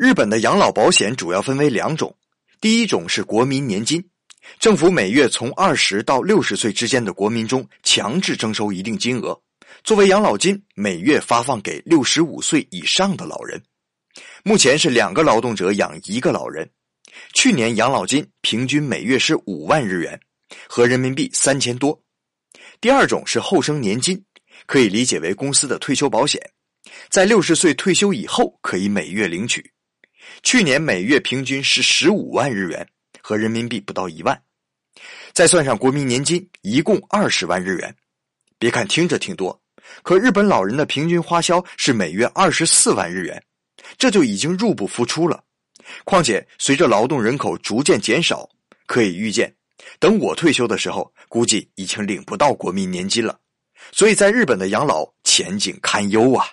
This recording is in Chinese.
日本的养老保险主要分为两种，第一种是国民年金，政府每月从二十到六十岁之间的国民中强制征收一定金额，作为养老金，每月发放给六十五岁以上的老人。目前是两个劳动者养一个老人，去年养老金平均每月是五万日元，合人民币三千多。第二种是后生年金，可以理解为公司的退休保险，在六十岁退休以后可以每月领取。去年每月平均是十五万日元，和人民币不到一万，再算上国民年金，一共二十万日元。别看听着挺多，可日本老人的平均花销是每月二十四万日元，这就已经入不敷出了。况且随着劳动人口逐渐减少，可以预见，等我退休的时候，估计已经领不到国民年金了。所以在日本的养老前景堪忧啊。